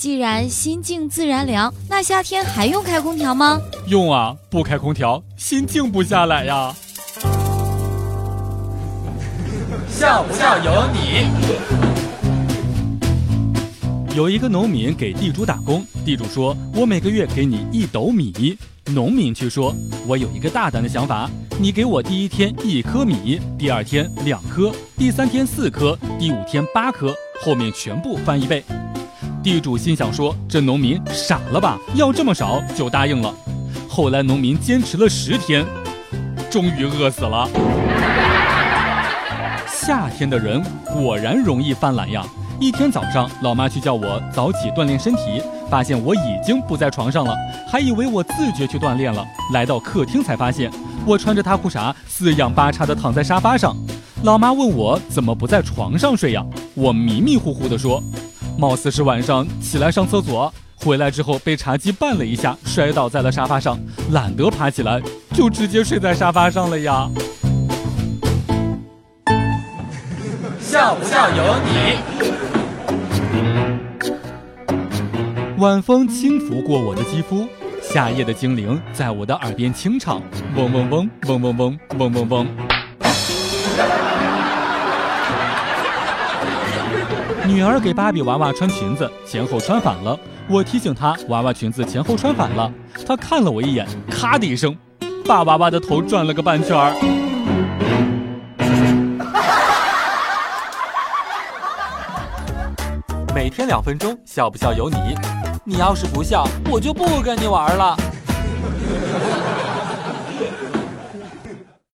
既然心静自然凉，那夏天还用开空调吗？用啊，不开空调心静不下来呀。笑不笑由你。有一个农民给地主打工，地主说：“我每个月给你一斗米。”农民却说：“我有一个大胆的想法，你给我第一天一颗米，第二天两颗，第三天四颗，第五天八颗，后面全部翻一倍。”地主心想说：“这农民傻了吧？要这么少就答应了。”后来农民坚持了十天，终于饿死了。夏天的人果然容易犯懒呀。一天早上，老妈去叫我早起锻炼身体，发现我已经不在床上了，还以为我自觉去锻炼了。来到客厅才发现，我穿着大裤衩，四仰八叉的躺在沙发上。老妈问我怎么不在床上睡呀？我迷迷糊糊的说，貌似是晚上起来上厕所，回来之后被茶几绊了一下，摔倒在了沙发上，懒得爬起来，就直接睡在沙发上了呀。笑不笑由你。晚风轻拂过我的肌肤，夏夜的精灵在我的耳边轻唱，嗡嗡嗡，嗡嗡嗡，嗡嗡嗡。女儿给芭比娃娃穿裙子，前后穿反了。我提醒她，娃娃裙子前后穿反了。她看了我一眼，咔的一声，把娃娃的头转了个半圈儿。每天两分钟，笑不笑由你。你要是不笑，我就不跟你玩了。